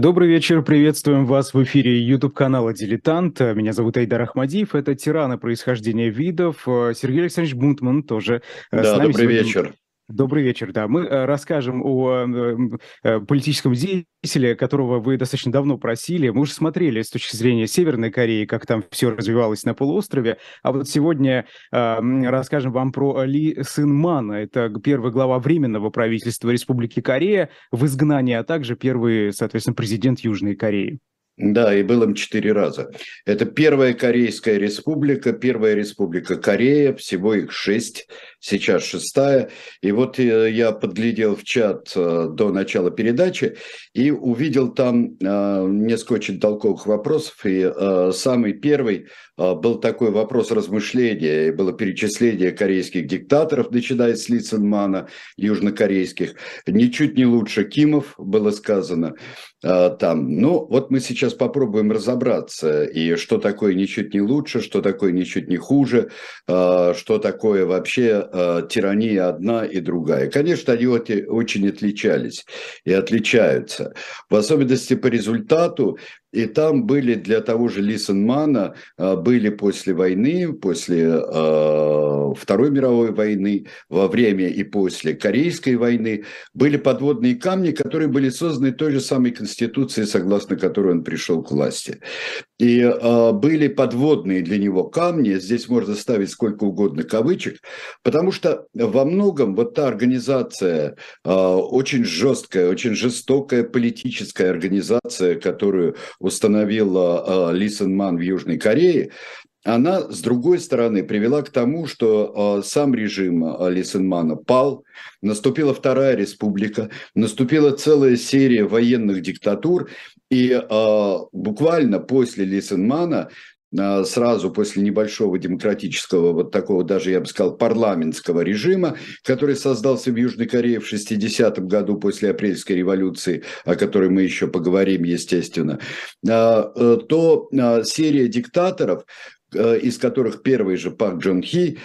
Добрый вечер, приветствуем вас в эфире YouTube-канала «Дилетант». Меня зовут Айдар Ахмадиев, это тираны происхождения видов. Сергей Александрович Бунтман тоже да, с нами. добрый сегодня... вечер. Добрый вечер, да. Мы э, расскажем о э, э, политическом деятеле, которого вы достаточно давно просили. Мы уже смотрели с точки зрения Северной Кореи, как там все развивалось на полуострове. А вот сегодня расскажем вам про Ли Сын Мана. Это первый глава Временного правительства Республики Корея в изгнании, а также первый, соответственно, президент Южной Кореи. Да, и был им четыре раза. Это первая Корейская республика, первая республика Корея, всего их шесть, сейчас шестая. И вот э, я подглядел в чат э, до начала передачи и увидел там э, несколько очень толковых вопросов. И самый первый был такой вопрос размышления, и было перечисление корейских диктаторов, начиная с Ли Цинмана, южнокорейских. Ничуть не лучше Кимов, было сказано там. Ну, вот мы сейчас попробуем разобраться, и что такое ничуть не лучше, что такое ничуть не хуже, что такое вообще э, тирания одна и другая. Конечно, они очень отличались и отличаются. В особенности по результату и там были для того же Лисенмана, а, были после войны, после э, Второй мировой войны, во время и после Корейской войны, были подводные камни, которые были созданы той же самой Конституцией, согласно которой он пришел к власти. И э, были подводные для него камни, здесь можно ставить сколько угодно кавычек, потому что во многом вот та организация, э, очень жесткая, очень жестокая политическая организация, которую установила Ли Сэн Ман в Южной Корее, она, с другой стороны, привела к тому, что э, сам режим э, Ли Сенмана пал, наступила Вторая Республика, наступила целая серия военных диктатур, и э, буквально после Ли Сенмана сразу после небольшого демократического, вот такого даже, я бы сказал, парламентского режима, который создался в Южной Корее в 60-м году после апрельской революции, о которой мы еще поговорим, естественно, э, то серия диктаторов, э, из которых первый же Пак Джон Хи,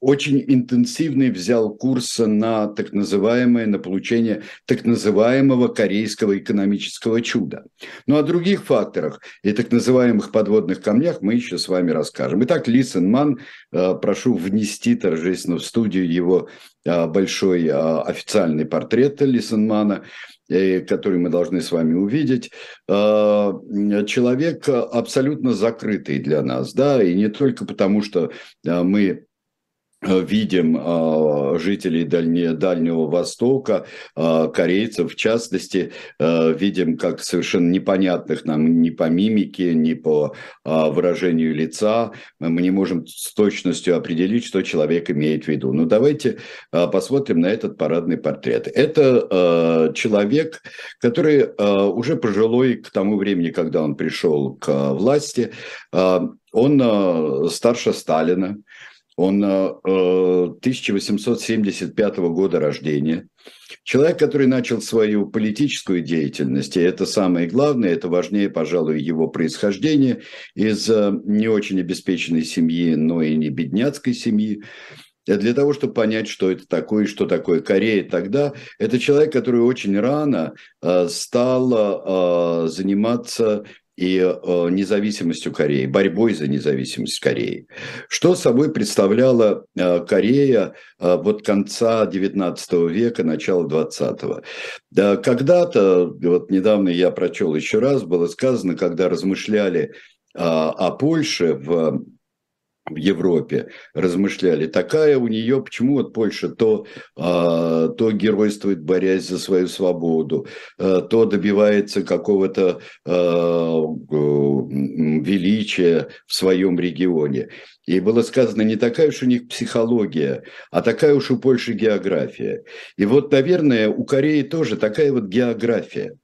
очень интенсивный взял курс на так называемое, на получение так называемого корейского экономического чуда. Ну, о других факторах и так называемых подводных камнях мы еще с вами расскажем. Итак, Ли Сен Ман, э, прошу внести торжественно в студию его э, большой э, официальный портрет Ли Сен Мана, который мы должны с вами увидеть, человек абсолютно закрытый для нас, да, и не только потому, что мы видим э, жителей Дальне, Дальнего Востока, э, корейцев в частности, видим как совершенно непонятных нам ни по мимике, ни по выражению лица, мы не можем с точностью определить, что человек имеет в виду. Но ну, давайте посмотрим на этот парадный портрет. Это человек, который уже пожилой к тому времени, когда он пришел к власти, он старше Сталина, он 1875 э, года рождения. Человек, который начал свою политическую деятельность, и это самое главное, это важнее, пожалуй, его происхождение, из э, не очень обеспеченной семьи, но и не бедняцкой семьи. Для того, чтобы понять, что это такое, что такое Корея тогда, это человек, который очень рано э, стал заниматься и э, независимостью Кореи, борьбой за независимость Кореи. Что собой представляла э, Корея э, вот конца XIX века, начала XX? Да, когда-то, вот недавно я прочел еще раз, было сказано, когда размышляли о Польше в в Европе размышляли. Такая у нее, почему вот Польша то, а, то геройствует, борясь за свою свободу, а, то добивается какого-то а, величия в своем регионе. И было сказано, не такая уж у них психология, а такая уж у Польши география. И вот, наверное, у Кореи тоже такая вот география.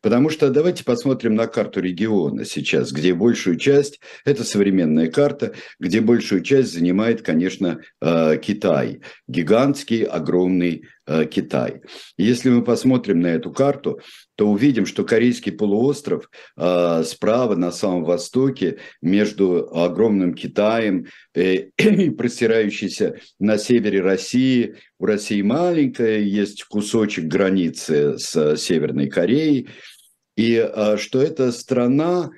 Потому что давайте посмотрим на карту региона сейчас, где большую часть, это современная карта, где большую часть занимает, конечно, э, Китай. Гигантский, огромный Китай. Если мы посмотрим на эту карту, то увидим, что Корейский полуостров справа на самом востоке между огромным Китаем и простирающийся на севере России. У России маленькая, есть кусочек границы с Северной Кореей. И что эта страна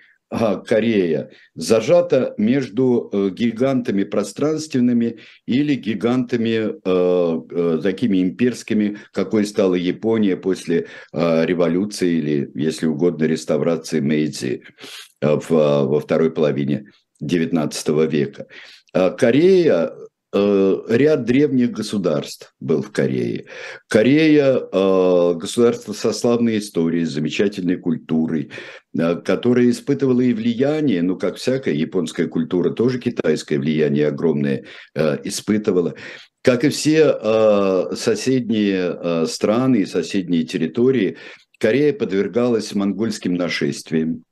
Корея зажата между э, гигантами пространственными или гигантами э, э, такими имперскими, какой стала Япония после революции или, если угодно, реставрации Мэйдзи во второй половине XIX века. Корея Э, ряд древних государств был в Корее. Корея э, – государство со славной историей, с замечательной культурой, э, которая испытывала и влияние, ну, как всякая японская культура, тоже китайское влияние огромное испытывала. Как и все соседние страны и соседние территории, Корея подвергалась монгольским нашествиям.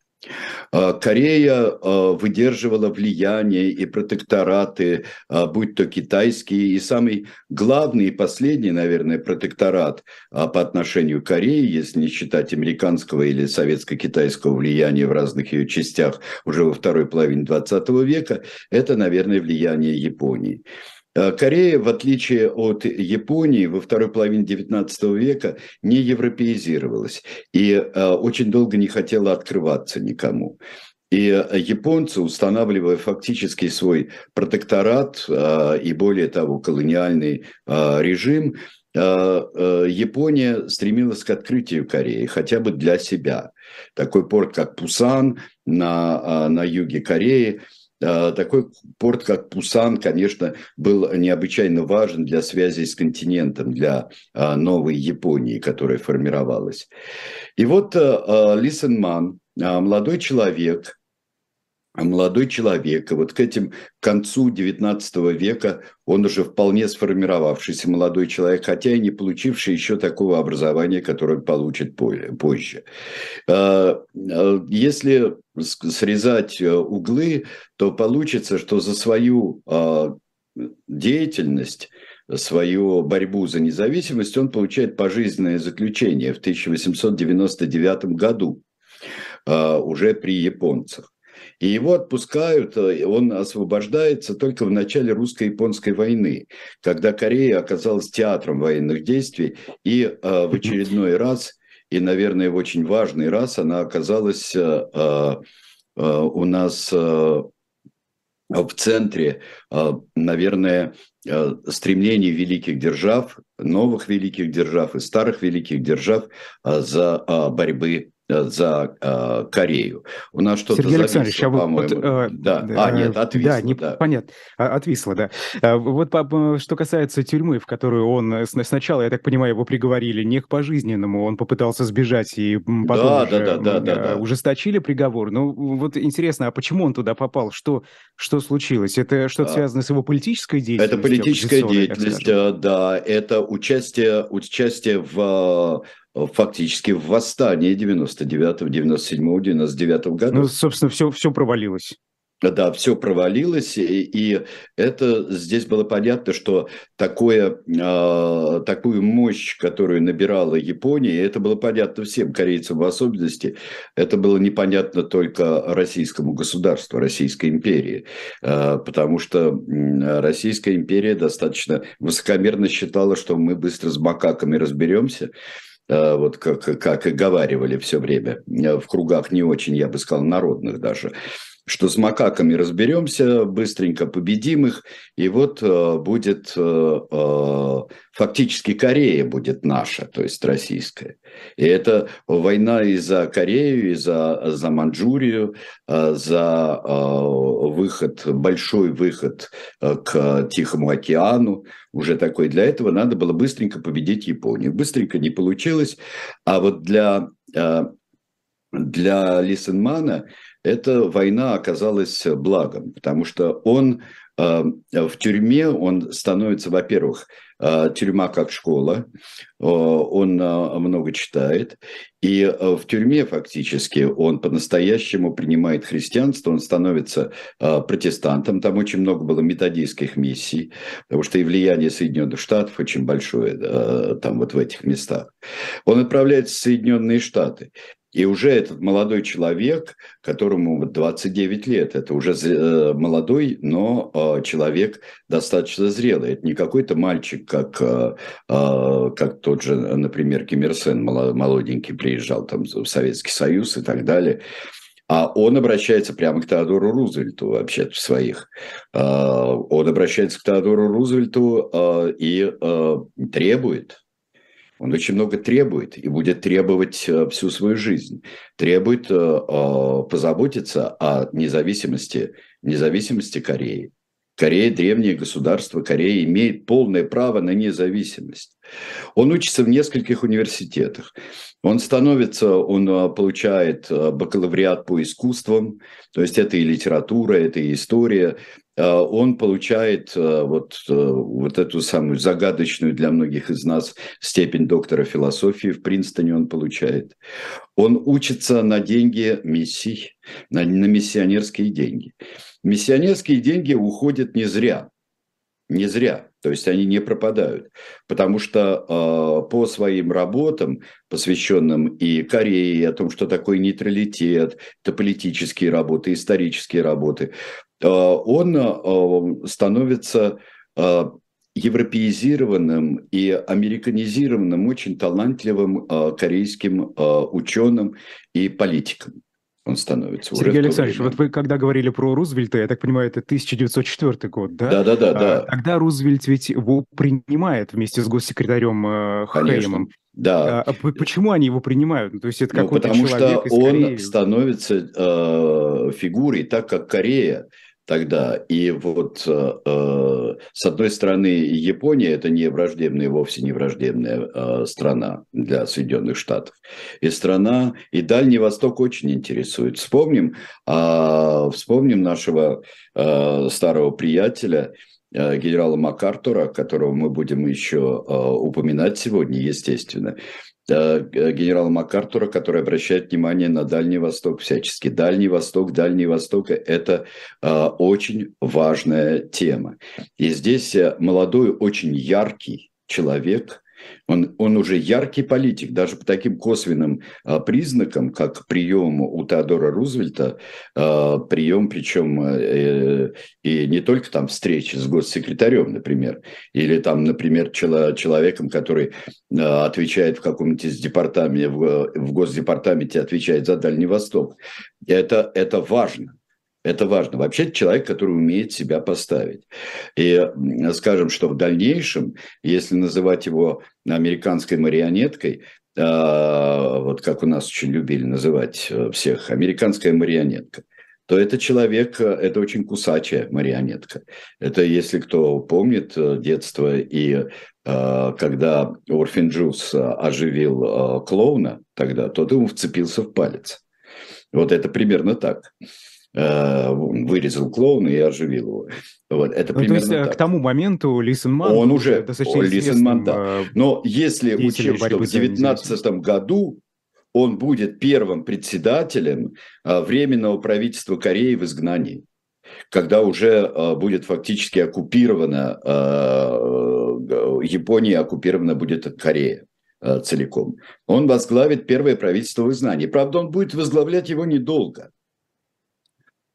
А, Корея а, выдерживала влияние и протектораты, а, будь то китайские, и самый главный и последний, наверное, протекторат по отношению к Корее, если не считать американского или советско-китайского влияния в разных ее частях уже во второй половине 20 века, это, наверное, влияние Японии. Э, Корея, в отличие от Японии, во второй половине XIX века не европеизировалась и э, очень долго не хотела открываться никому. И э, японцы, устанавливая фактически свой протекторат и, более того, колониальный режим, Япония стремилась к открытию Кореи, хотя бы для себя. Такой порт, как Пусан на, на юге Кореи – такой порт, как Пусан, конечно, был необычайно важен для связи с континентом, для а, новой Японии, которая формировалась. И вот а, Лисенман, молодой человек, молодой человек, и вот к этим к концу XIX века он уже вполне сформировавшийся молодой человек, хотя и не получивший еще такого образования, которое он получит позже. А, а, если срезать э, углы, то получится, что за свою а, деятельность свою борьбу за независимость, он получает пожизненное заключение в 1899 году, уже при японцах. И его отпускают, э, он освобождается только в начале русско-японской войны, когда Корея оказалась театром военных действий, и э, в очередной раз, и, наверное, в очень важный раз, она оказалась э, у нас в центре, наверное, стремлений великих держав, новых великих держав и старых великих держав за борьбы Э, за э, Корею. У нас что-то Сергей Александрович, а по-моему. Вот, э, да. А, нет, отвисло. Да, не, да. понятно. А, отвисло, да. А, вот по, что касается тюрьмы, в которую он сначала, я так понимаю, его приговорили не к пожизненному, он попытался сбежать и потом да, уже, да, да, да, да, ужесточили приговор. Ну, вот интересно, а почему он туда попал? Что, что случилось? Это что-то а, связано с его политической деятельностью? Это политическая деятельность, да. Это участие, участие в Э, фактически в восстании 99 97 99 году. Ну, собственно, все, все провалилось. Да, все провалилось, и, и это здесь было понятно, что такое, э, такую мощь, которую набирала Япония, это было понятно всем корейцам в особенности, это было непонятно только российскому государству, Российской империи, э, потому что Российская империя достаточно высокомерно считала, что мы быстро с макаками разберемся, Э, вот как, как и говаривали все время, э, в кругах не очень, я бы сказал, народных даже, что с макаками разберемся, быстренько победим их, и вот э, будет фактически Корея будет наша, то есть российская. И это война и за Корею, и за, за Манчжурию, за выход, большой выход к Тихому океану, уже такой. Для этого надо было быстренько победить Японию. Быстренько не получилось, а вот для, для Лисенмана эта война оказалась благом, потому что он в тюрьме он становится, во-первых, тюрьма как школа, он много читает, и в тюрьме фактически он по-настоящему принимает христианство, он становится протестантом, там очень много было методистских миссий, потому что и влияние Соединенных Штатов очень большое там вот в этих местах. Он отправляется в Соединенные Штаты, и уже этот молодой человек, которому 29 лет, это уже э, молодой, но э, человек достаточно зрелый. Это не какой-то мальчик, как, э, как тот же, например, Ким Ир Сен, молоденький, приезжал там в Советский Союз и так далее. А он обращается прямо к Теодору Рузвельту вообще в своих. Он обращается к Теодору Рузвельту и требует, он очень много требует и будет требовать э, всю свою жизнь. Требует э, э, позаботиться о независимости, независимости Кореи. Корея – древнее государство, Корея имеет полное право на независимость. Он учится в нескольких университетах. Он становится, он получает бакалавриат по искусствам, то есть это и литература, это и история, а, он получает а, вот, а, вот эту самую загадочную для многих из нас степень доктора философии в Принстоне он получает. Он учится на деньги миссий, на, на миссионерские деньги. Миссионерские деньги уходят не зря. Не зря. То есть они не пропадают, потому что э, по своим работам, посвященным и Корее, о том, что такое нейтралитет, это политические работы, исторические работы, Э, он э, становится э, европеизированным и американизированным, очень талантливым корейским ученым и политиком он становится. Сергей Александрович, вот вы когда говорили про Рузвельта, я так понимаю, это 1904 год, да? Да, да, да. да. Тогда Рузвельт ведь его принимает вместе с госсекретарем Хеймом. Да. А почему они его принимают? Ну, то есть это ну, какой-то потому человек что он Кореи? становится э, фигурой, так как Корея тогда. И вот э, э, с одной стороны Япония это не враждебная, вовсе не враждебная э, страна для Соединенных Штатов. И страна, и Дальний Восток очень интересует. Вспомним, э, вспомним нашего э, старого приятеля, э, генерала МакАртура, которого мы будем еще э, упоминать сегодня, естественно. Э, генерала МакАртура, который обращает внимание на Дальний Восток всячески. Дальний Восток, Дальний Восток – это э, очень важная тема. И здесь э, молодой, очень яркий человек – он, он уже яркий политик, даже по таким косвенным а, признакам, как прием у Теодора Рузвельта, а, прием, причем э, и не только там встречи с госсекретарем, например, или там, например, чело, человеком, который а, отвечает в каком-нибудь из департаменте, в, в госдепартаменте отвечает за Дальний Восток. Это, это важно. Это важно. Вообще человек, который умеет себя поставить. И скажем, что в дальнейшем, если называть его американской марионеткой, а, вот как у нас очень любили называть э, всех, американская марионетка, то это человек, э, это очень кусачая марионетка. Это, если кто помнит э, детство и когда Орфин Джуз оживил клоуна тогда, тот ему вцепился в палец. Вот это примерно так. Э, вырезал клоуна и оживил его. Вот, это ну, примерно то есть, так. к тому моменту Лисенман Он уже достаточно Лисенман, да. Э, Но если учесть, что в 2019 году он будет первым председателем э, Временного правительства Кореи в изгнании, когда уже будет фактически оккупирована Япония, оккупирована будет Корея целиком. Он возглавит первое правительство в изгнании. Правда, он будет возглавлять его недолго – Э,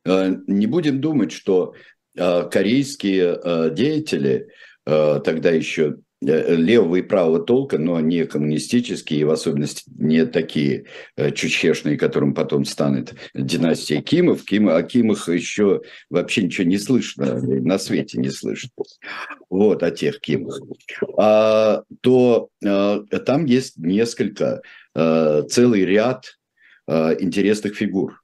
не будем думать, что э, корейские э, деятели, тогда еще левого и правого толка, но не коммунистические, и в особенности не такие чучешные, которым потом станет династия Кимов. Ким, о Кимах еще вообще ничего не слышно, на свете не слышно. Вот, о тех Кимах. А, то а, там есть несколько, а, целый ряд а, интересных фигур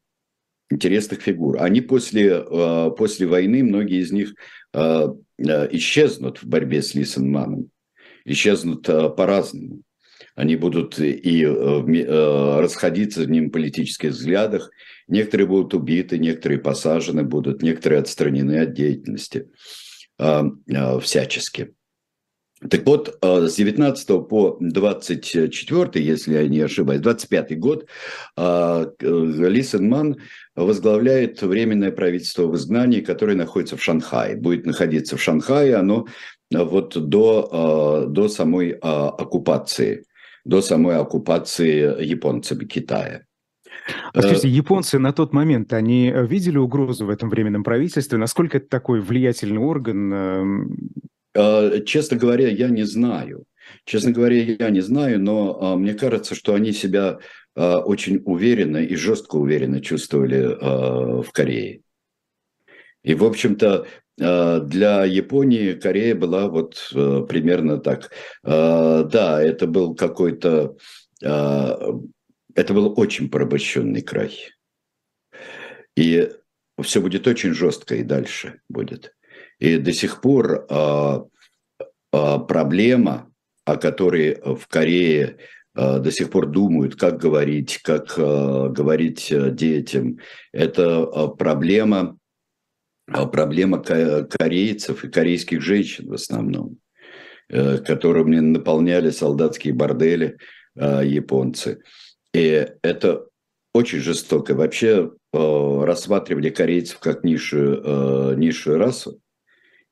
интересных фигур. Они после, э, после войны, многие из них э, э, исчезнут в борьбе с Лисенманом, исчезнут по-разному. они будут и расходиться в ним политических взглядах. Некоторые будут убиты, некоторые посажены будут, некоторые отстранены от деятельности всячески. Так вот, э, с 19 по 24, если я не ошибаюсь, 25 год, э, Ли Сен возглавляет Временное правительство в изгнании, которое находится в Шанхае. Будет находиться в Шанхае оно э, вот до, до самой оккупации, до самой оккупации японцами Китая. А скажите, японцы на тот момент, они видели угрозу в этом временном правительстве? Насколько это такой влиятельный орган? А, честно говоря, я не знаю. Честно говоря, я не знаю, но а, мне кажется, что они себя а, очень уверенно и жестко уверенно чувствовали в Корее. И, в общем-то, для Японии Корея была вот примерно так. Да, это был какой-то... Это был очень порабощенный край. И все будет очень жестко и дальше будет. И до сих пор а, а, проблема, о которой в Корее а, до сих пор думают, как говорить, как говорить детям, это проблема, проблема корейцев и корейских женщин в основном, э, которыми наполняли солдатские бордели японцы. И это очень жестоко. Вообще рассматривали корейцев как низшую, низшую расу.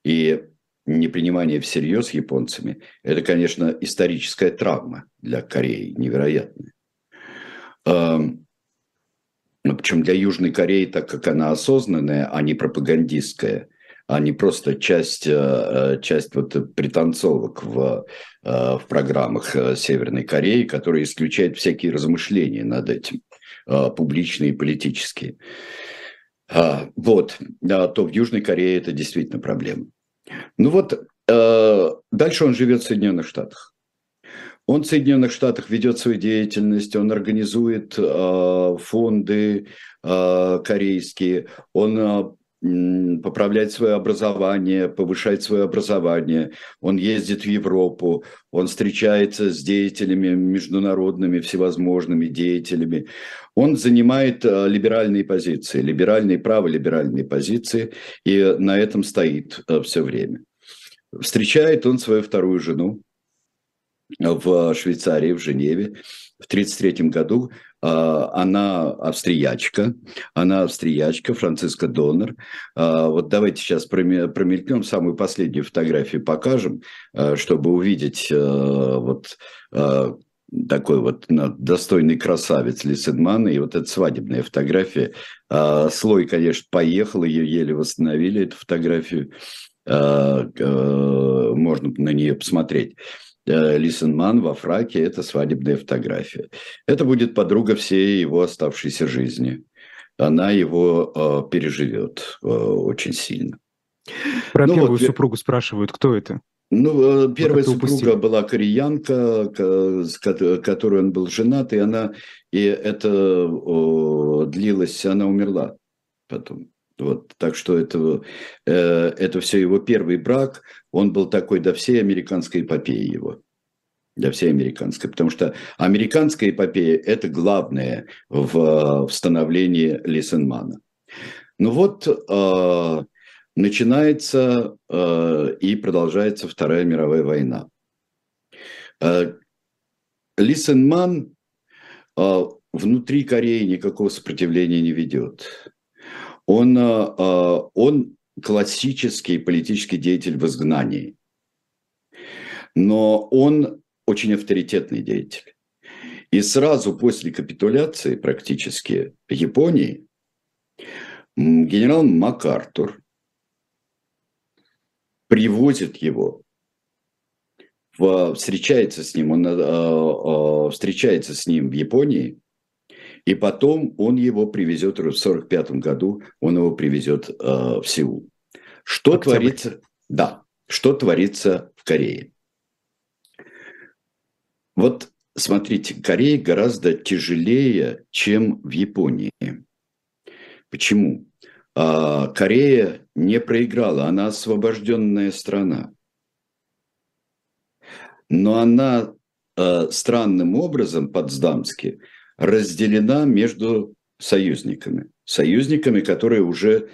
И непринимание всерьез японцами – это, конечно, историческая травма для Кореи, невероятная. Причем для Южной Кореи, так как она осознанная, а не пропагандистская, а не просто часть, э, часть вот пританцовок в, э, в программах э, Северной Кореи, которые исключают всякие размышления над этим, публичные и политические. А, вот, то в Южной Корее это действительно проблема. Ну вот, э, дальше он живет в Соединенных Штатах. Он в Соединенных Штатах ведет свою деятельность, он организует э, фонды э, корейские, он поправлять свое образование, повышать свое образование. Он ездит в Европу, он встречается с деятелями международными, всевозможными деятелями. Он занимает э, либеральные позиции, либеральные права, либеральные позиции, и на этом стоит э, все время. Встречает он свою вторую жену в Швейцарии, в Женеве в 1933 году, она австриячка, она австриячка, Франциска Донор. А, вот давайте сейчас промелькнем самую последнюю фотографию, покажем, а, чтобы увидеть вот такой вот достойный красавец Лисенман, и вот эта свадебная фотография. Слой, конечно, поехал, ее еле восстановили, эту фотографию. Можно на нее посмотреть. Э, Лисенман во фраке – это свадебная фотография. Это будет подруга всей его оставшейся жизни. Она его э, переживет э, очень сильно. Про ну, первую вот, супругу спрашивают, кто это? Ну, э, первая супруга упустил. была кореянка, с которой он был женат, и она, и это о, длилось, она умерла потом. Вот, так что это, э, это все его первый брак, он был такой до всей американской эпопеи его. Для всей американской. Потому что американская эпопея – это главное в, в становлении Лисенмана. Ну вот, э, начинается э, и продолжается Вторая мировая война. Э, Лисенман э, внутри Кореи никакого сопротивления не ведет он, э, э, он классический политический деятель в изгнании, но он очень авторитетный деятель. И сразу после капитуляции практически Японии генерал МакАртур привозит его, встречается с ним, он э, встречается с ним в Японии – и потом он его привезет в 1945 году, он его привезет э, в Сеул. Что Октябрь. творится? Да, что творится в Корее? Вот смотрите, Корея гораздо тяжелее, чем в Японии. Почему? А, Корея не проиграла, она освобожденная страна. Но она странным образом Потсдамски разделена между союзниками. Союзниками, которые уже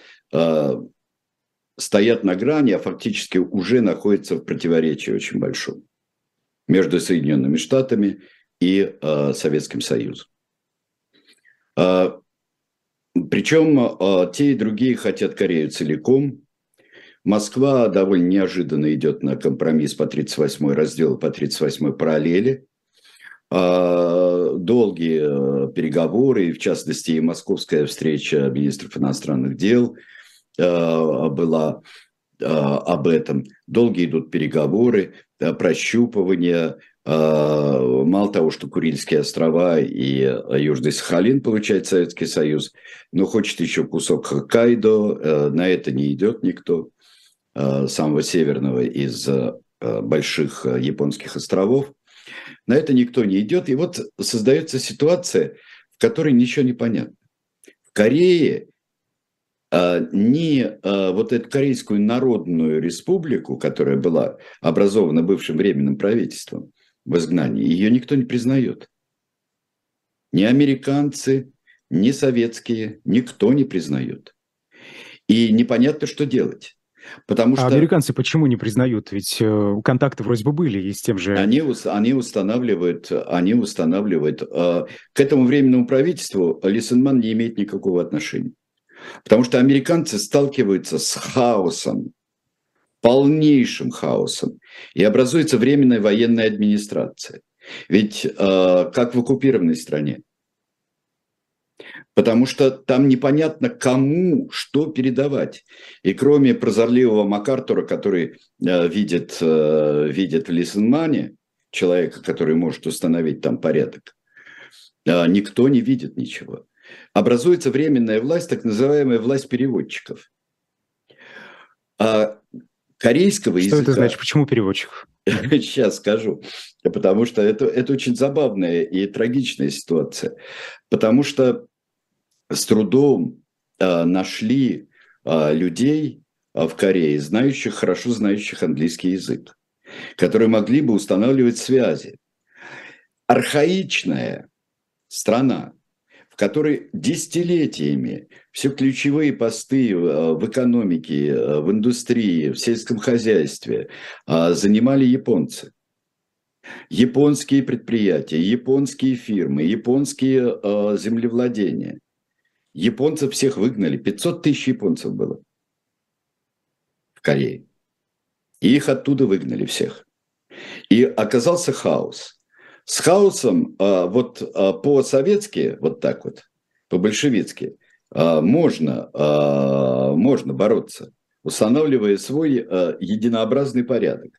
стоят на грани, а фактически уже находятся в противоречии очень большом между Соединенными Штатами и э, Советским Союзом. Э, причем э, те и другие хотят Корею целиком. Москва довольно неожиданно идет на компромисс по 38 разделу, по 38 параллели. Э, долгие переговоры, в частности и московская встреча министров иностранных дел – Э, была э, об этом. Долгие идут переговоры, прощупывания. Э, мало того, что Курильские острова и Южный Сахалин получает Советский Союз, но хочет еще кусок Хоккайдо, на это не идет никто, самого северного из больших японских островов. На это никто не идет. И вот создается ситуация, в которой ничего не понятно. В Корее а, ни а, вот эту Корейскую Народную Республику, которая была образована бывшим временным правительством в изгнании, ее никто не признает. Ни американцы, ни советские, никто не признает. И непонятно, что делать. Потому а что... Американцы почему не признают? Ведь э, контакты вроде бы были и с тем же... Они, они устанавливают, они устанавливают... Э, к этому временному правительству Лисенман не имеет никакого отношения. Потому что американцы сталкиваются с хаосом, полнейшим хаосом, и образуется временная военная администрация. Ведь э, как в оккупированной стране. Потому что там непонятно, кому что передавать. И кроме прозорливого МакАртура, который э, видит, э, видит в Лисенмане, человека, который может установить там порядок, э, никто не видит ничего образуется временная власть, так называемая власть переводчиков. А корейского что языка... Что это значит? Почему переводчиков? Сейчас скажу. Потому что это, это очень забавная и трагичная ситуация. Потому что с трудом а, нашли а, людей а, в Корее, знающих, хорошо знающих английский язык, которые могли бы устанавливать связи. Архаичная страна, в которой десятилетиями все ключевые посты э, в экономике, э, в индустрии, в сельском хозяйстве а, занимали японцы. Японские предприятия, японские фирмы, японские э, землевладения. Японцев всех выгнали. 500 тысяч японцев было в Корее. И их оттуда выгнали всех. И оказался хаос – с хаосом а, вот а, по-советски, вот так вот, по-большевицки, а, можно, можно бороться, устанавливая свой единообразный порядок.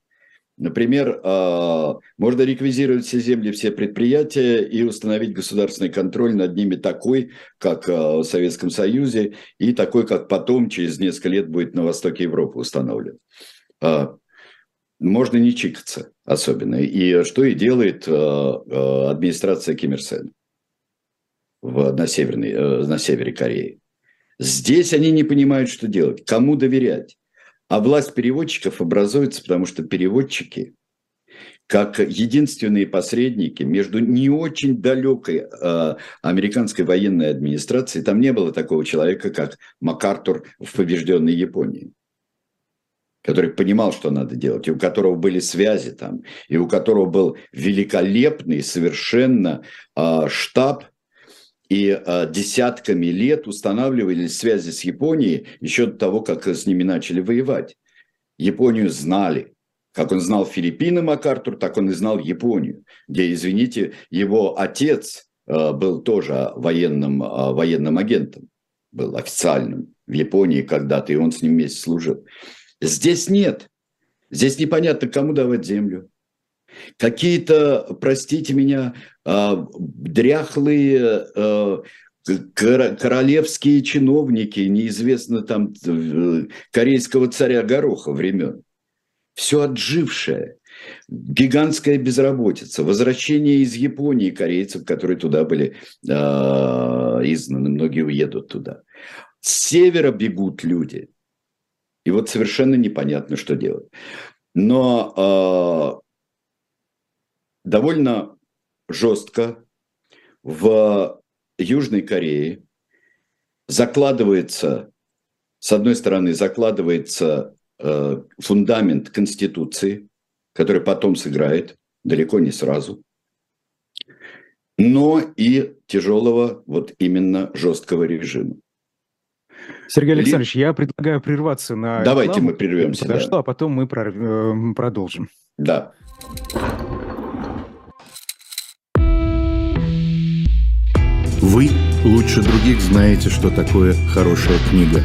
Например, можно реквизировать все земли, все предприятия и установить государственный контроль над ними такой, как в Советском Союзе, и такой, как потом, через несколько лет, будет на востоке Европы установлен можно не чикаться особенно. И что и делает э, э, администрация Ким Ир Сен на, северной, э, на севере Кореи. Здесь они не понимают, что делать, кому доверять. А власть переводчиков образуется, потому что переводчики, как единственные посредники между не очень далекой э, американской военной администрацией, там не было такого человека, как МакАртур в побежденной Японии который понимал, что надо делать, и у которого были связи там, и у которого был великолепный совершенно э, штаб, и э, десятками лет устанавливались связи с Японией еще до того, как с ними начали воевать. Японию знали. Как он знал Филиппины МакАртур, так он и знал Японию, где, извините, его отец э, был тоже военным, э, военным агентом, был официальным в Японии когда-то, и он с ним вместе служил. Здесь нет. Здесь непонятно, кому давать землю. Какие-то, простите меня, а, дряхлые а, королевские чиновники, неизвестно там корейского царя Гороха времен. Все отжившее. Гигантская безработица, возвращение из Японии корейцев, которые туда были э, изгнаны, многие уедут туда. С севера бегут люди – и вот совершенно непонятно, что делать. Но довольно жестко в Южной Корее закладывается, с одной стороны, закладывается э, фундамент Конституции, который потом сыграет, далеко не сразу, но и тяжелого вот именно жесткого режима. Сергей Александрович, Ли... я предлагаю прерваться на Давайте рекламу, мы прервемся. Подошло, да. а потом мы э, продолжим. Да. Вы лучше других знаете, что такое хорошая книга.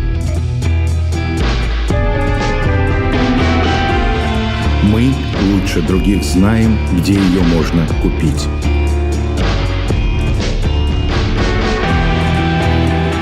Мы лучше других знаем, где ее можно купить.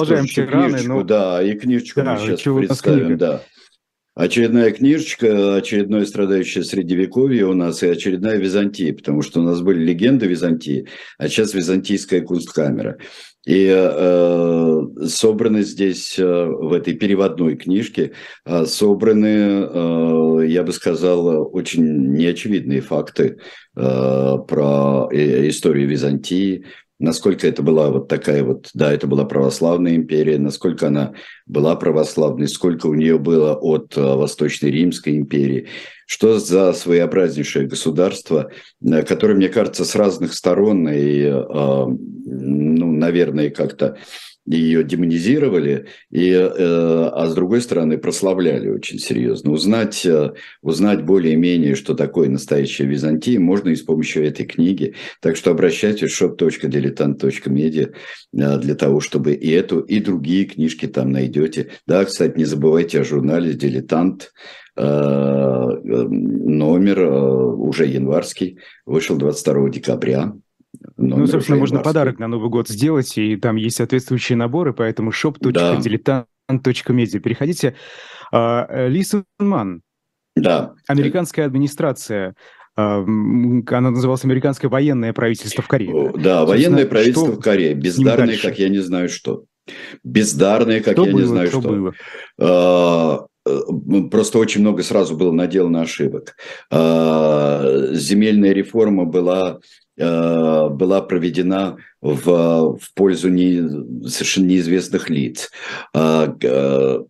Продолжаем тираны. Книжечку, но... Да, и книжечку да, мы сейчас представим, да. Очередная книжечка, очередное страдающее средневековье у нас и очередная Византия, потому что у нас были легенды Византии, а сейчас византийская кунсткамера. И э, собраны здесь, э, в этой переводной книжке, э, собраны, э, я бы сказал, очень неочевидные факты э, про э, историю Византии, насколько это была вот такая вот, да, это была православная империя, насколько она была православной, сколько у нее было от э, Восточной Римской империи, что за своеобразнейшее государство, э, которое, мне кажется, с разных сторон и, э, ну, наверное, как-то ее демонизировали, и, э, а с другой стороны прославляли очень серьезно. Узнать, э, узнать более-менее, что такое настоящая Византия, можно и с помощью этой книги. Так что обращайтесь в shop.diletant.media э, для того, чтобы и эту, и другие книжки там найдете. Да, кстати, не забывайте о журнале «Дилетант», номер уже январский, вышел 22 декабря. Ну, собственно, можно подарок на Новый год сделать, и там есть соответствующие наборы, поэтому shop.diletant.media. Да. Переходите. А, Лисон Ман. Да. Американская администрация а, она называлась «Американское военное правительство в Корее». Да, военное правительство в Корее. Бездарное, как я не знаю что. Бездарное, как что я было, не знаю что. что. Было? А, э, просто очень много сразу было наделано ошибок. Земельная реформа была Э, была проведена в, в пользу не, совершенно неизвестных лиц. А, э,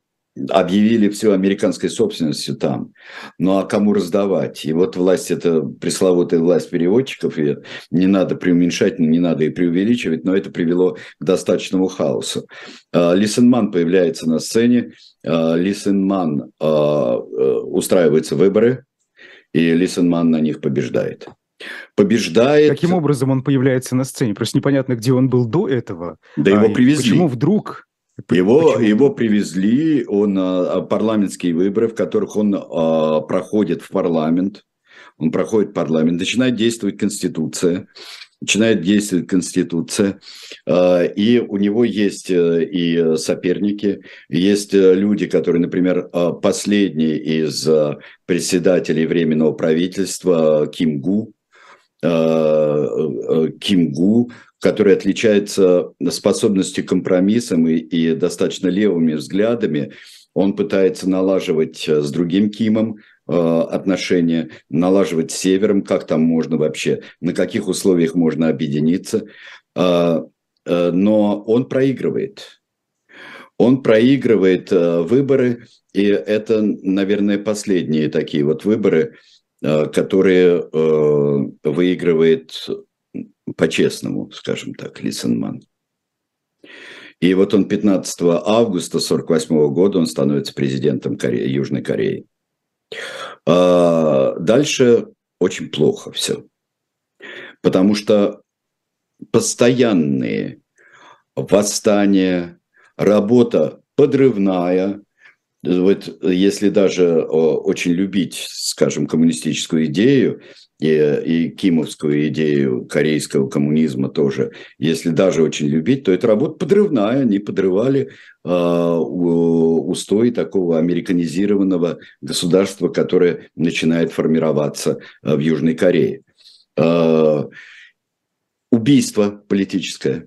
объявили все американской собственностью там. Ну а кому раздавать? И вот власть, это пресловутая власть переводчиков, и не надо преуменьшать, не надо и преувеличивать, но это привело к достаточному хаосу. А, Лисенман появляется на сцене, а, Лисенман устраиваются выборы, и Лисенман на них побеждает побеждает. Каким образом он появляется на сцене? Просто непонятно, где он был до этого. Да его а привезли. Почему вдруг? Его, его привезли, он а, а, парламентские выборы, в которых он а, проходит в парламент, он проходит парламент, начинает действовать Конституция, начинает действовать Конституция, а, и у него есть э, и соперники, есть э, люди, которые, например, последний из председателей Временного правительства Ким Гу, Ким Гу, который отличается способностью компромиссом и, и достаточно левыми взглядами. Он пытается налаживать э, с другим Кимом отношения, налаживать с Севером, как там можно вообще, на каких условиях можно объединиться. Но он проигрывает. Он проигрывает выборы, и это, наверное, последние такие вот выборы – Э, которые э, выигрывает по-честному, скажем так, Лисенман. И вот он 15 августа 1948 года он становится президентом Кореи, Южной Кореи. А дальше очень плохо все. Потому что постоянные восстания, работа подрывная, вот если даже очень любить, скажем, коммунистическую идею и, и кимовскую идею корейского коммунизма тоже, если даже очень любить, то это работа подрывная. Они подрывали э, устои такого американизированного государства, которое начинает формироваться в Южной Корее. Э, убийство политическое.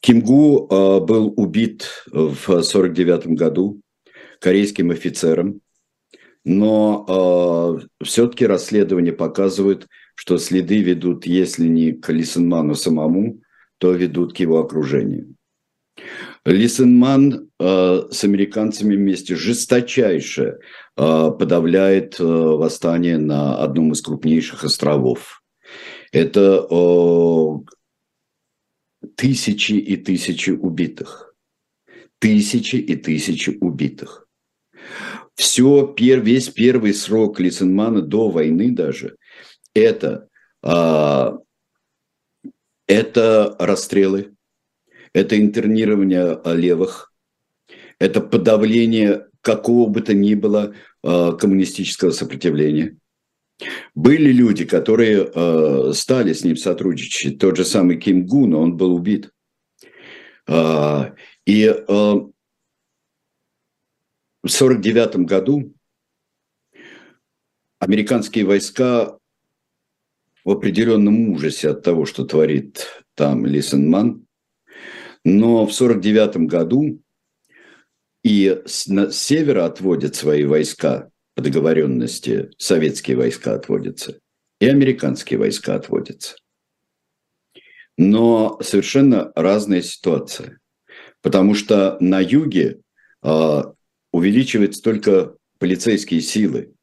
Кимгу э, был убит в 1949 году корейским офицером, но э, все-таки расследования показывают, что следы ведут, если не к Лисенману самому, то ведут к его окружению. Лисенман э, с американцами вместе жесточайше э, подавляет э, восстание на одном из крупнейших островов. Это э, тысячи и тысячи убитых. Тысячи и тысячи убитых. Все, весь первый срок Лисенмана до войны даже, это, а, это расстрелы, это интернирование левых, это подавление какого бы то ни было а, коммунистического сопротивления. Были люди, которые э, стали с ним сотрудничать. Тот же самый Ким Гун, он был убит. Э, и э, в 1949 году американские войска в определенном ужасе от того, что творит там Лисенман. Но в 1949 году и с, на, с севера отводят свои войска по договоренности советские войска отводятся и американские войска отводятся. Но совершенно разная ситуация. Потому что на юге э, увеличиваются только полицейские силы,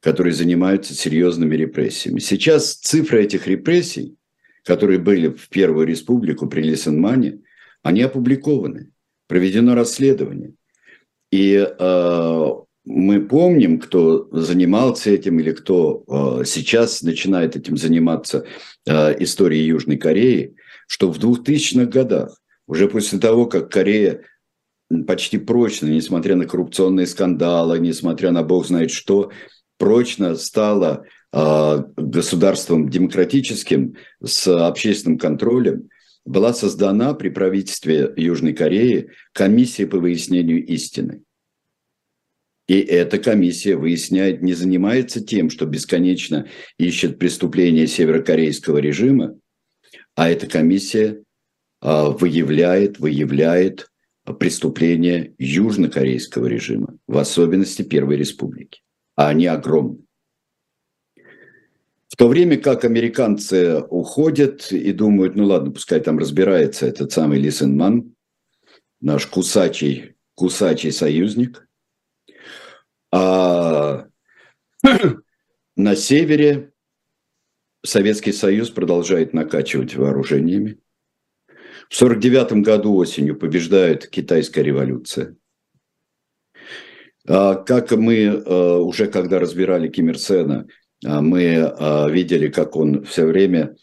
которые занимаются серьезными репрессиями. Сейчас цифры этих репрессий, которые были в Первую Республику при Лисенмане, они опубликованы, проведено расследование. И э, мы помним, кто занимался этим или кто э, сейчас начинает этим заниматься э, историей Южной Кореи, что в 2000-х годах, уже после того, как Корея почти прочно, несмотря на коррупционные скандалы, несмотря на бог знает что, прочно стала э, государством демократическим с общественным контролем, была создана при правительстве Южной Кореи комиссия по выяснению истины. И эта комиссия выясняет, не занимается тем, что бесконечно ищет преступления северокорейского режима, а эта комиссия а, выявляет, выявляет преступления южнокорейского режима, в особенности Первой Республики. А они огромны. В то время как американцы уходят и думают, ну ладно, пускай там разбирается этот самый Ли Ман, наш кусачий, кусачий союзник – а на севере Советский Союз продолжает накачивать вооружениями. В 1949 году осенью побеждает китайская революция. А как мы а, уже когда разбирали Ким Ир Сена, а, мы видели, как он все время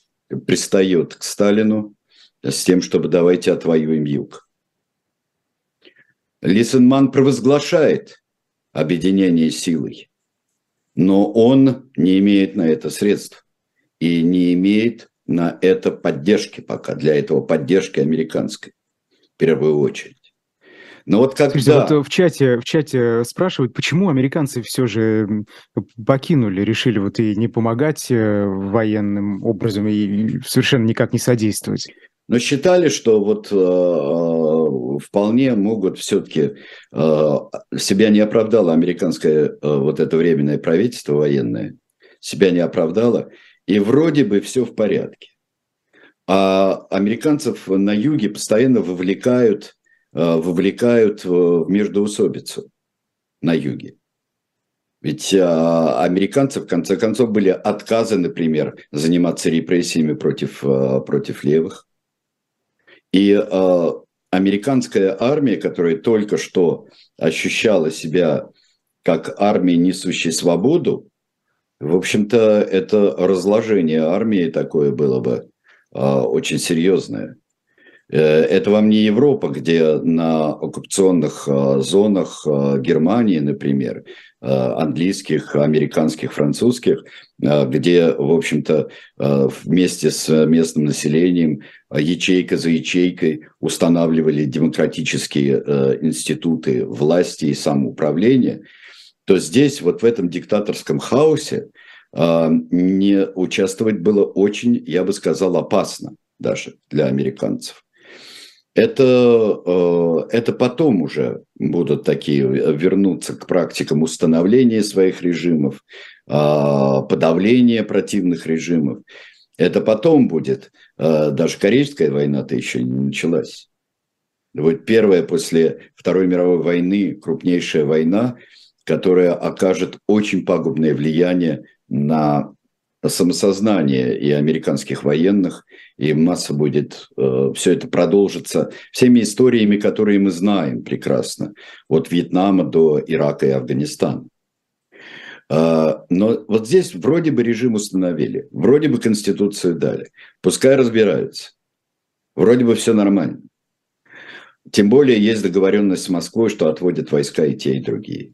пристает к Сталину с тем, чтобы давайте отвоюем юг. Лисенман провозглашает объединение силой. Но он не имеет на это средств и не имеет на это поддержки пока, для этого поддержки американской, в первую очередь. Но вот когда... Слушайте, вот в чате, в чате спрашивают, почему американцы все же покинули, решили вот и не помогать э, военным образом и совершенно никак не содействовать но считали, что вот э, э, вполне могут все-таки э, себя не оправдало американское э, вот это временное правительство военное, себя не оправдало, и вроде бы все в порядке. А американцев на юге постоянно вовлекают, э, вовлекают в междоусобицу на юге. Ведь э, американцы, в конце концов, были отказы, например, заниматься репрессиями против, э, против левых И э, американская армия, которая только что ощущала себя как армия, несущая свободу, в общем-то, это разложение армии такое было бы э, очень серьезное. Э, это вам не Европа, где на оккупационных э, зонах Германии, например, английских, американских, французских, где, в общем-то, вместе с местным населением ячейка за ячейкой устанавливали демократические институты власти и самоуправления, то здесь, вот в этом диктаторском хаосе, не участвовать было очень, я бы сказал, опасно даже для американцев. Это, э, это потом уже будут такие э, вернуться к практикам установления своих режимов, а, подавления противных режимов. Это потом будет. Э, даже Корейская война-то еще не началась. Вот первая после Второй мировой войны крупнейшая война, которая окажет очень пагубное влияние на самосознание и американских военных, и масса будет, э, все это продолжится всеми историями, которые мы знаем прекрасно, от Вьетнама до Ирака и Афганистана. Э, но вот здесь вроде бы режим установили, вроде бы Конституцию дали, пускай разбираются, вроде бы все нормально. Тем более есть договоренность с Москвой, что отводят войска и те, и другие.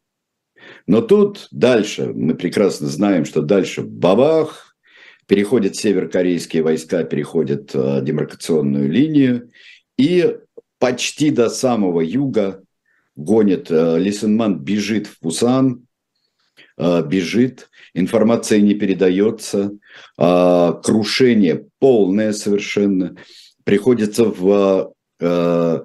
Но тут дальше, мы прекрасно знаем, что дальше бабах, переходят северокорейские войска, переходят э, демаркационную линию, и почти до самого юга гонит э, Лисенман, бежит в Пусан, э, бежит, информация не передается, э, крушение полное совершенно, приходится в э,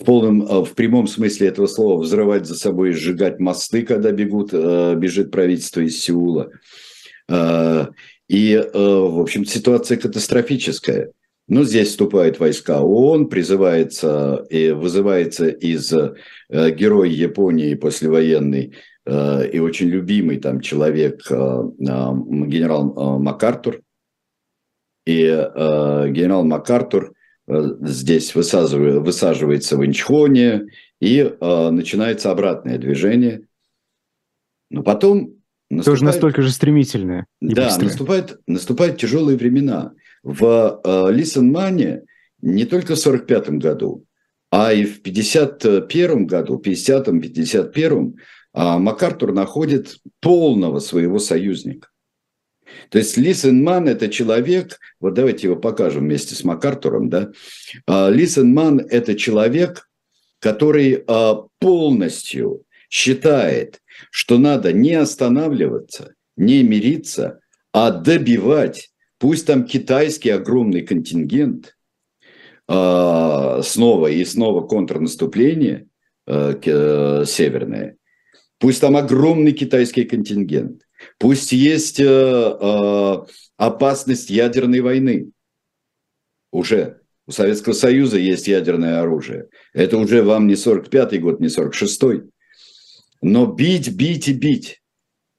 в полном, э, в прямом смысле этого слова взрывать за собой сжигать мосты, когда бегут, э, бежит правительство из Сеула. Э, и, в общем, ситуация катастрофическая. Но здесь вступают войска ООН, призывается и вызывается из героя Японии послевоенный и очень любимый там человек генерал МакАртур. И генерал МакАртур – здесь высаживается в Инчхоне, и э, начинается обратное движение. Но потом... Наступает, Тоже настолько же стремительное. Да, наступают, наступают тяжелые времена. В э, Лисенмане не только в 1945 году, а и в 1951 году, 50-51, э, МакАртур находит полного своего союзника. То есть Лисенман – это человек, вот давайте его покажем вместе с МакАртуром, да. А, Лисенман – это человек, который а, полностью считает, что надо не останавливаться, не мириться, а добивать, пусть там китайский огромный контингент, а, снова и снова контрнаступление северное, пусть там огромный китайский контингент, Пусть есть э, э, опасность ядерной войны. Уже. У Советского Союза есть ядерное оружие. Это уже вам не 45-й год, не 46-й. Но бить, бить и бить.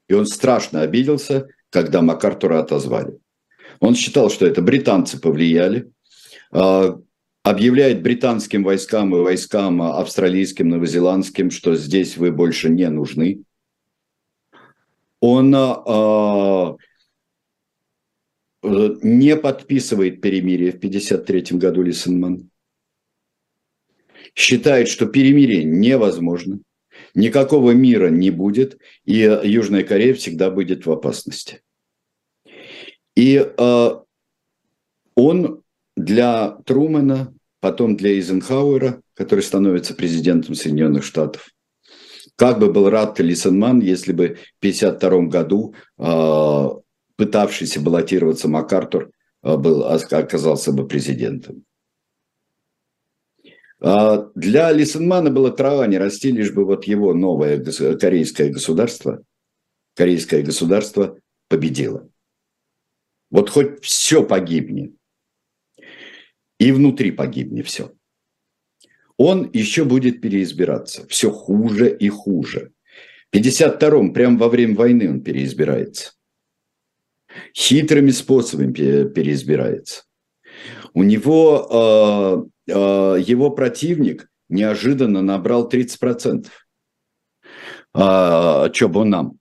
И он страшно обиделся, когда МакАртура отозвали. Он считал, что это британцы повлияли, э, объявляет британским войскам и войскам австралийским, новозеландским, что здесь вы больше не нужны он э, не подписывает перемирие в 1953 году Лисенман. Считает, что перемирие невозможно, никакого мира не будет, и Южная Корея всегда будет в опасности. И э, он для Трумэна, потом для Эйзенхауэра, который становится президентом Соединенных Штатов, как бы был рад Лисенман, если бы в 1952 году э, пытавшийся баллотироваться МакАртур э, был, оказался бы президентом. Э, для Лисенмана было трава не расти, лишь бы вот его новое корейское государство, корейское государство победило. Вот хоть все погибнет. И внутри погибнет все он еще будет переизбираться. Все хуже и хуже. В 52-м, прямо во время войны он переизбирается. Хитрыми способами переизбирается. У него его противник неожиданно набрал 30%. А, Чобонам.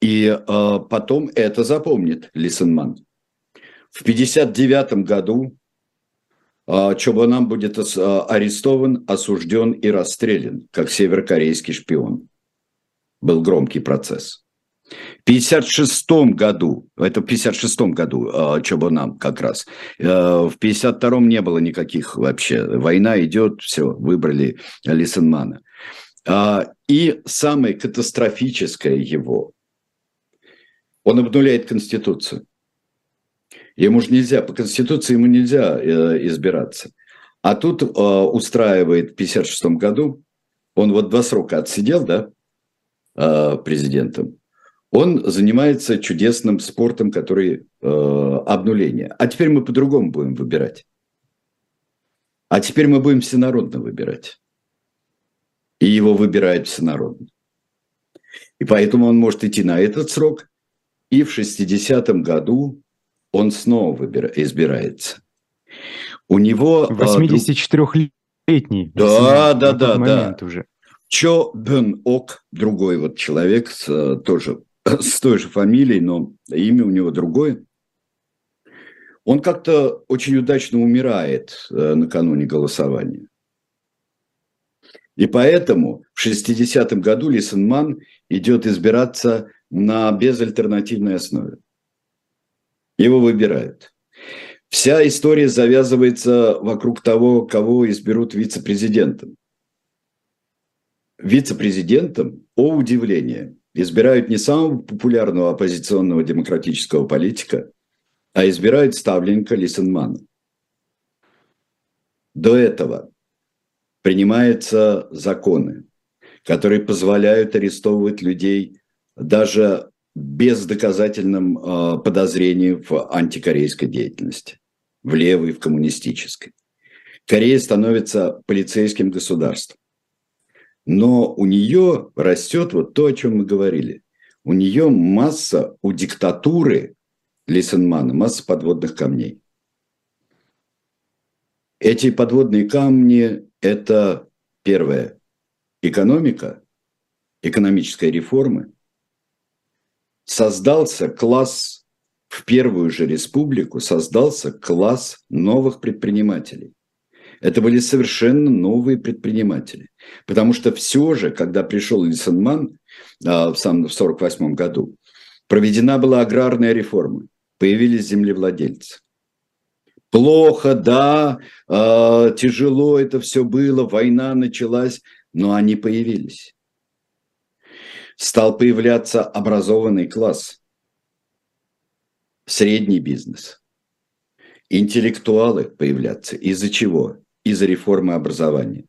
И а, потом это запомнит Лисенман. В 1959 году а, Чобонам будет арестован, осужден и расстрелян, как северокорейский шпион. Был громкий процесс. В 56 году, это в 56 году э, Чобонам как раз, в 52-м не было никаких вообще, война идет, все, выбрали Лисенмана. А, и самое катастрофическое его, он обнуляет Конституцию. Ему же нельзя, по Конституции ему нельзя э, избираться. А тут э, устраивает в 56 году, он вот два срока отсидел, да, э, президентом, он занимается чудесным спортом, который обнуление. А теперь мы по-другому будем выбирать. А теперь мы будем всенародно выбирать и его выбирает всенародно. И поэтому он может идти на этот срок, и в 60-м году он снова выбира- избирается. У него... 84-летний. А, да, да, да, да. Уже. Чо Бен Ок, другой вот человек, с, тоже с той же фамилией, но имя у него другое. Он как-то очень удачно умирает э, накануне голосования. И поэтому в 60-м году Лисенман идет избираться на безальтернативной основе. Его выбирают. Вся история завязывается вокруг того, кого изберут вице-президентом. Вице-президентом, о удивление, избирают не самого популярного оппозиционного демократического политика, а избирают ставленника Лисенмана. До этого принимаются законы, которые позволяют арестовывать людей даже без доказательным э, подозрением в антикорейской деятельности, в левой, в коммунистической. Корея становится полицейским государством. Но у нее растет вот то, о чем мы говорили. У нее масса, у диктатуры Лисенмана, масса подводных камней. Эти подводные камни это первое – экономика, экономическая реформа. Создался класс, в первую же республику создался класс новых предпринимателей. Это были совершенно новые предприниматели. Потому что все же, когда пришел Лисенман а, в 1948 году, проведена была аграрная реформа, появились землевладельцы. Плохо, да, э, тяжело это все было, война началась, но они появились. Стал появляться образованный класс, средний бизнес, интеллектуалы появляться. Из-за чего? Из-за реформы образования.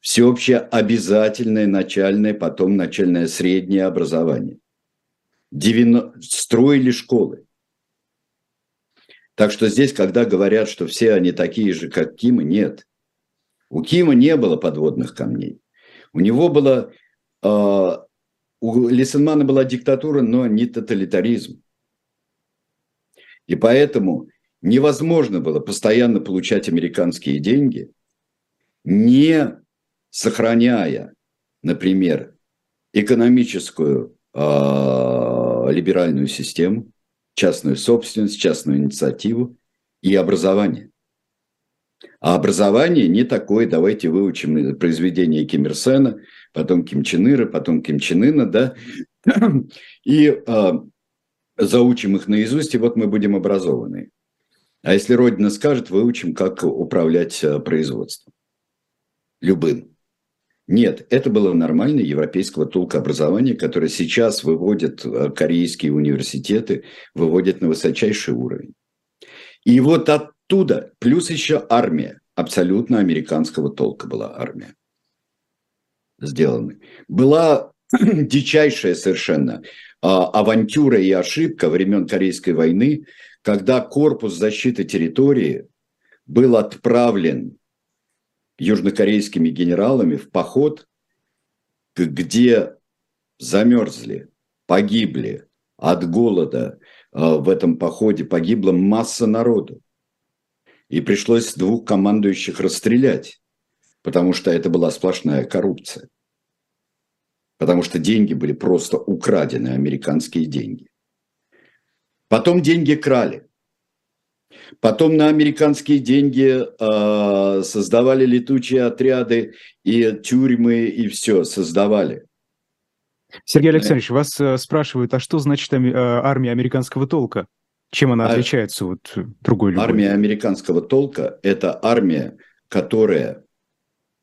Всеобщее обязательное начальное, потом начальное среднее образование. 90... Строили школы. Так что здесь, когда говорят, что все они такие же, как Кима, нет. У Кима не было подводных камней. У него было... Э, у Лисенмана была диктатура, но не тоталитаризм. И поэтому невозможно было постоянно получать американские деньги, не сохраняя, например, экономическую э, либеральную систему, частную собственность, частную инициативу и образование. А образование не такое, давайте выучим произведение Ким Ир Сена, потом Ким Чен Ира, потом Ким Чен Ына, да, и э, заучим их наизусть, и вот мы будем образованы. А если Родина скажет, выучим, как управлять э, производством. Любым. Нет, это было нормальное европейского толка образования, которое сейчас выводят э, корейские университеты, выводят на высочайший уровень. И вот оттуда, плюс еще армия, абсолютно американского толка была армия сделана. Была дичайшая совершенно а, авантюра и ошибка времен Корейской войны, когда корпус защиты территории был отправлен южнокорейскими генералами в поход, где замерзли, погибли от голода. А, в этом походе погибла масса народу. И пришлось двух командующих расстрелять, потому что это была сплошная коррупция. Потому что деньги были просто украдены, американские деньги. Потом деньги крали. Потом на американские деньги э, создавали летучие отряды и тюрьмы, и все создавали. Сергей Александрович, вас э, спрашивают, а что значит э, армия американского толка? Чем она а отличается от другой любой? Армия американского толка – это армия, которая,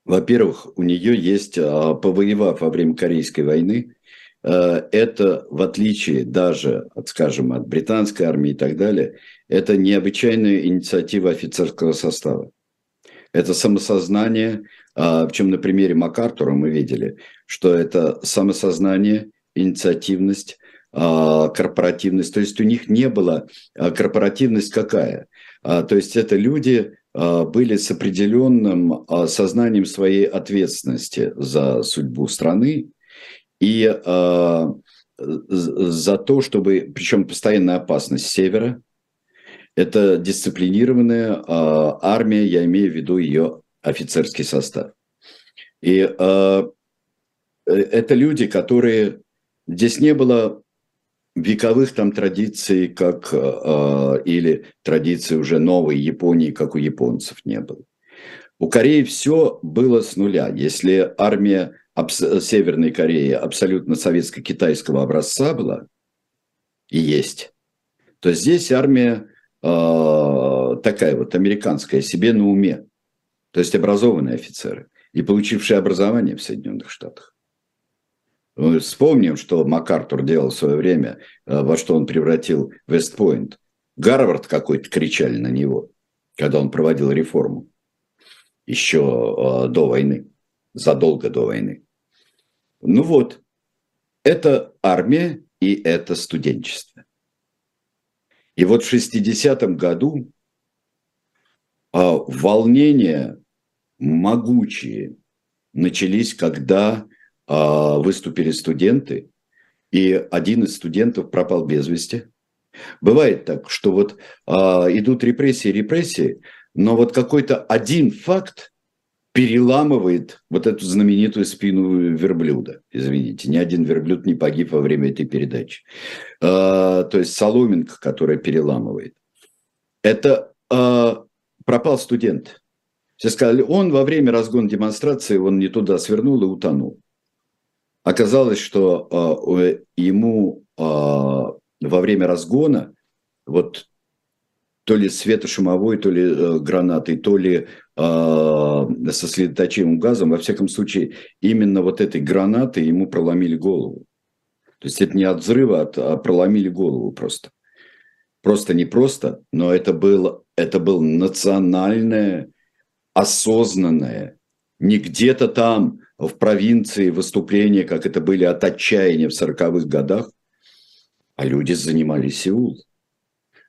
во-первых, у нее есть, а, повоевав во время Корейской войны, э, это, в отличие даже, от, скажем, от британской армии и так далее, это необычайная инициатива офицерского состава. Это самосознание, а, чем на примере МакАртура мы видели, что это самосознание, инициативность, а, корпоративность. То есть у них не было корпоративность какая. То есть это люди были с определенным сознанием своей ответственности за судьбу страны и за то, чтобы, причем постоянная опасность севера, это дисциплинированная армия, я имею в виду ее офицерский состав. И э, это люди, которые здесь не было вековых там традиций, как э, или традиций уже новой Японии, как у японцев не было. У Кореи все было с нуля. Если армия Северной Кореи абсолютно советско-китайского образца была и есть, то здесь армия э, такая вот американская, себе на уме то есть образованные офицеры и получившие образование в Соединенных Штатах. Мы вспомним, что МакАртур делал в свое время, э, во что он превратил Вестпойнт. Гарвард какой-то кричали на него, когда он проводил реформу еще э, до войны, задолго до войны. Ну вот, это армия и это студенчество. И вот в 60-м году а, волнение могучие начались, когда выступили студенты, и один из студентов пропал без вести. Бывает так, что вот а, идут репрессии, репрессии, но вот какой-то один факт переламывает вот эту знаменитую спину верблюда. Извините, ни один верблюд не погиб во время этой передачи. А, то есть соломинка, которая переламывает. Это а, пропал студент. Все сказали, он во время разгона демонстрации, он не туда свернул и утонул. Оказалось, что э, ему э, во время разгона вот то ли светошумовой, то ли э, гранатой, то ли э, со следоточивым газом, во всяком случае, именно вот этой гранатой ему проломили голову. То есть это не от взрыва, а проломили голову просто. Просто не просто, но это было, это был национальное осознанное, не где-то там в провинции выступления, как это были от отчаяния в 40-х годах, а люди занимали Сеул.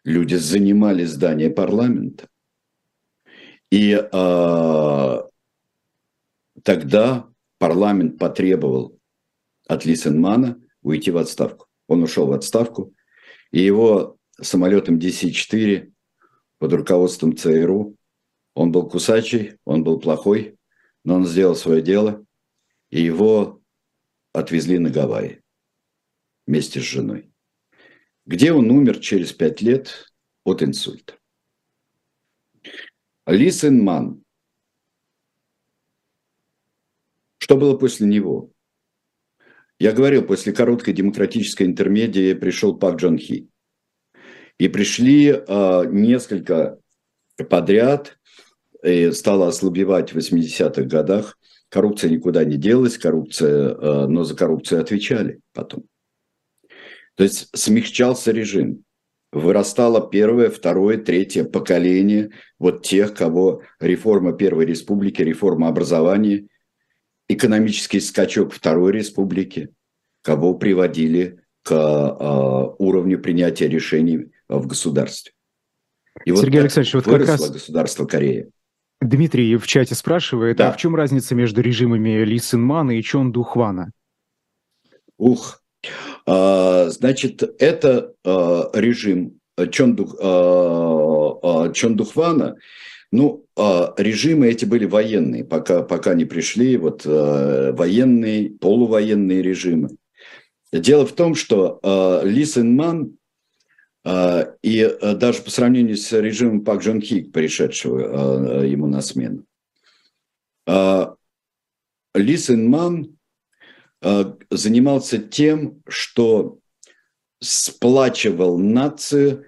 Люди занимали здание парламента. И э, тогда парламент потребовал от Лисенмана уйти в отставку. Он ушел в отставку, и его самолетом DC-4 под руководством ЦРУ он был кусачий, он был плохой, но он сделал свое дело, и его отвезли на Гавайи вместе с женой, где он умер через пять лет от инсульта. Ли Сен Ман. Что было после него? Я говорил, после короткой демократической интермедии пришел Пак Джон Хи. И пришли э, несколько подряд и стала ослабевать в 80-х годах. Коррупция никуда не делась, коррупция, э, но за коррупцию отвечали потом. То есть смягчался режим. Вырастало первое, второе, третье поколение вот тех, кого реформа Первой Республики, реформа образования, экономический скачок Второй Республики, кого приводили к э, уровню принятия решений в государстве. И Сергей вот Александрович, вот как раз государство Кореи. Дмитрий в чате спрашивает, да. а в чем разница между режимами Ли Синмана и Чон Духвана? Ух, а, значит, это а, режим Чон Дух, а, э, Чондухвана, ну, э, режимы эти были военные, пока, пока не пришли вот военные, полувоенные режимы. Дело в том, что Ли Сен Ман э, и э, даже по сравнению с режимом Пак Джон Хи, пришедшего э, ему на смену, э, Ли Сен Ман э, занимался тем, что сплачивал нацию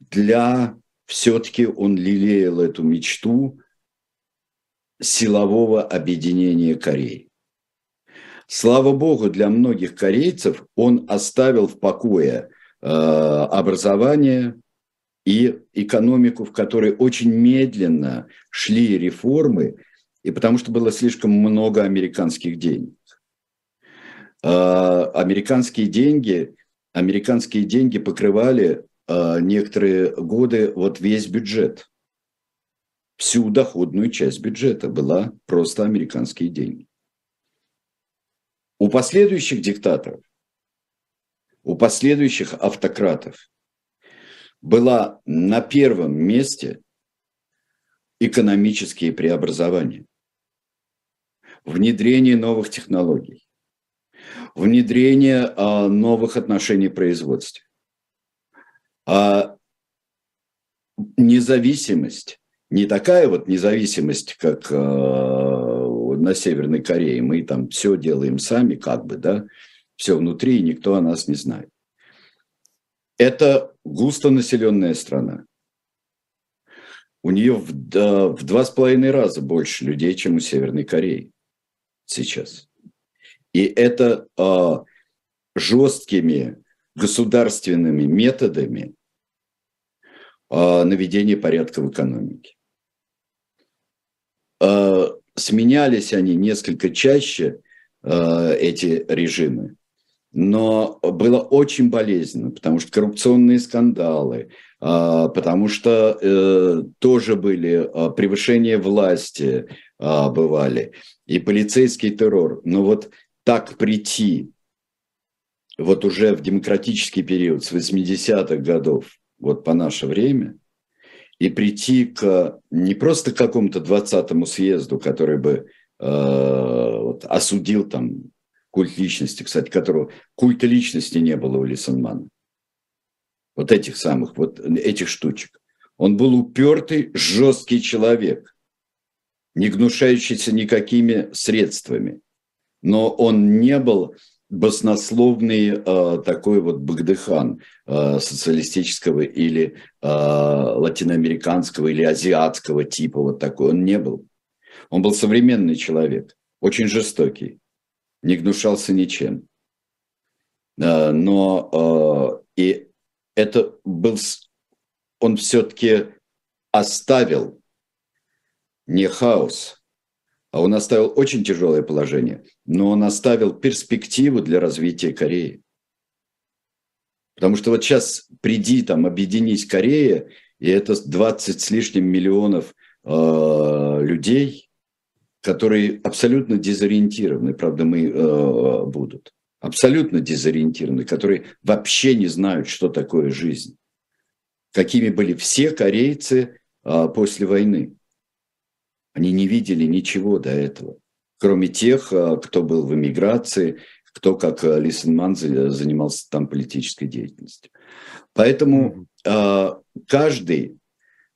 для все-таки он лелеял эту мечту силового объединения Кореи. Слава богу, для многих корейцев он оставил в покое э, образование и экономику, в которой очень медленно шли реформы, и потому что было слишком много американских денег. Э, американские деньги, американские деньги покрывали э, некоторые годы вот весь бюджет. Всю доходную часть бюджета была просто американские деньги. У последующих диктаторов, у последующих автократов была на первом месте экономические преобразования, внедрение новых технологий, внедрение а, новых отношений в производстве, а независимость, не такая вот независимость, как а, на Северной Корее, мы там все делаем сами, как бы, да, все внутри, и никто о нас не знает. Это густонаселенная страна. У нее в, в два с половиной раза больше людей, чем у Северной Кореи сейчас. И это э, жесткими государственными методами э, наведения порядка в экономике. Э, сменялись они несколько чаще, э, эти режимы, но было очень болезненно, потому что коррупционные скандалы, э, потому что э, тоже были превышения власти бывали, и полицейский террор. Но вот так прийти вот уже в демократический период с 80-х годов, вот по наше время – и прийти к не просто к какому-то 20-му съезду, который бы э, вот, осудил там культ личности, кстати, которого культа личности не было у Лисенмана. Вот этих самых, вот этих штучек. Он был упертый, жесткий человек, не гнушающийся никакими средствами. Но он не был баснословный э, такой вот Багдыхан э, социалистического или э, латиноамериканского или азиатского типа вот такой. Он не был. Он был современный человек, очень жестокий, не гнушался ничем. Э, но э, и это был, он все-таки оставил не хаос, а он оставил очень тяжелое положение, но он оставил перспективу для развития Кореи. Потому что вот сейчас приди там, объединись Корея, и это 20 с лишним миллионов э, людей, которые абсолютно дезориентированы, правда, мы э, будут, абсолютно дезориентированы, которые вообще не знают, что такое жизнь. Какими были все корейцы э, после войны. Они не видели ничего до этого, кроме тех, а, кто был в эмиграции, кто, как а, Лисенман, занимался там политической деятельностью. Поэтому mm-hmm. каждый,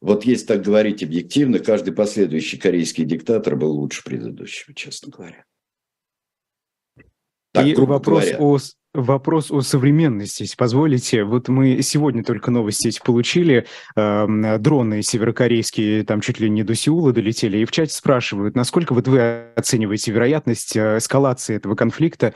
вот если так говорить объективно, каждый последующий корейский диктатор был лучше предыдущего, честно говоря. Так, И вопрос говоря. о Вопрос о современности, если позволите. Вот мы сегодня только новости эти получили. Э, дроны северокорейские там чуть ли не до Сеула долетели. И в чате спрашивают, насколько вот вы оцениваете вероятность э, эскалации этого конфликта,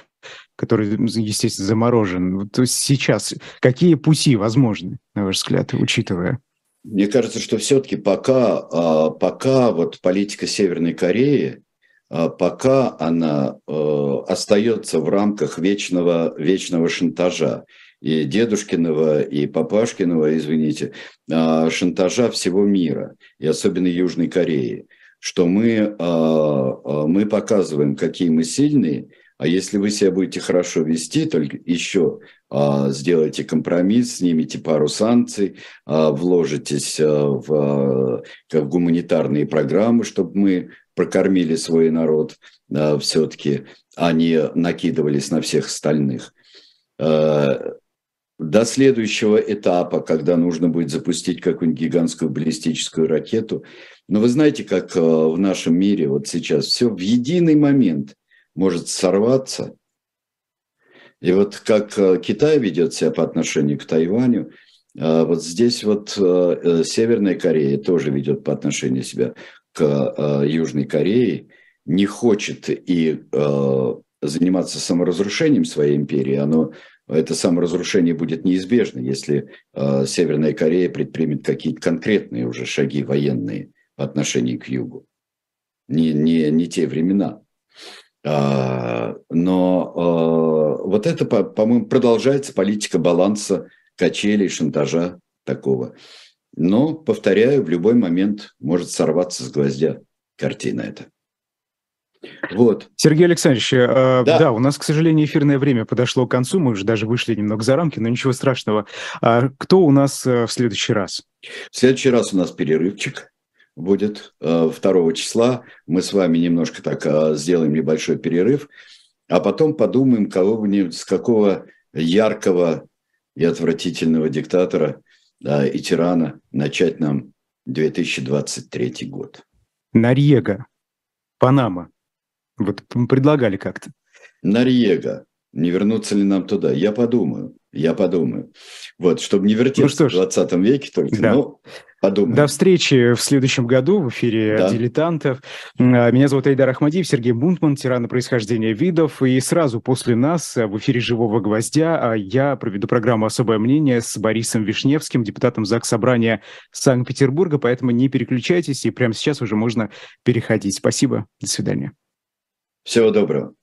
который, естественно, заморожен. Есть сейчас какие пути возможны, на ваш взгляд, учитывая? Мне кажется, что все-таки пока, а, пока вот политика Северной Кореи а пока она э, остается в рамках вечного, вечного шантажа. И дедушкиного, и папашкиного, извините, а, шантажа всего мира, и особенно Южной Кореи, что мы, мы показываем, какие мы сильные, А если вы себя будете хорошо вести, только еще а, сделайте компромисс, снимите пару санкций, а, вложитесь а, в как гуманитарные программы, чтобы мы прокормили свой народ а, все-таки, а не накидывались на всех остальных. А, до следующего этапа, когда нужно будет запустить какую-нибудь гигантскую баллистическую ракету. Но вы знаете, как в нашем мире вот сейчас все в единый момент – может сорваться. И вот как э, Китай ведет себя по отношению к Тайваню, э, вот здесь вот э, Северная Корея тоже ведет по отношению себя к Южной Корее, не хочет и заниматься саморазрушением своей империи, оно, это саморазрушение будет неизбежно, если Северная Корея предпримет какие-то конкретные уже шаги военные по отношению к Югу. Не, не, не те времена. А, но а, вот это, по-моему, продолжается политика баланса, качелей, шантажа такого. Но, повторяю, в любой момент может сорваться с гвоздя картина эта. Вот. Сергей Александрович, э, да. да, у нас, к сожалению, эфирное время подошло к концу, мы уже даже вышли немного за рамки, но ничего страшного. А кто у нас э, в следующий раз? В следующий раз у нас перерывчик будет 2 э, числа. Мы с вами немножко так э, сделаем небольшой перерыв, а потом подумаем, кого бы с какого яркого и отвратительного диктатора и тирана начать нам 2023 год. Нарьега, Панама. Вот предлагали как-то. Нарьега. Не вернуться ли нам туда? Я подумаю. Я подумаю. Вот, чтобы не вертеться ну, в 20 веке только. Да. Ну, Подумаем. До встречи в следующем году в эфире да. «Дилетантов». А, меня зовут Айдар Ахмадиев, Сергей Бунтман, тиран происхождения видов. И сразу после нас в эфире «Живого гвоздя» а, я проведу программу «Особое мнение» с Борисом Вишневским, депутатом ЗАГС Собрания Санкт-Петербурга. Поэтому не переключайтесь, и прямо сейчас уже можно переходить. Спасибо. До свидания. Всего доброго.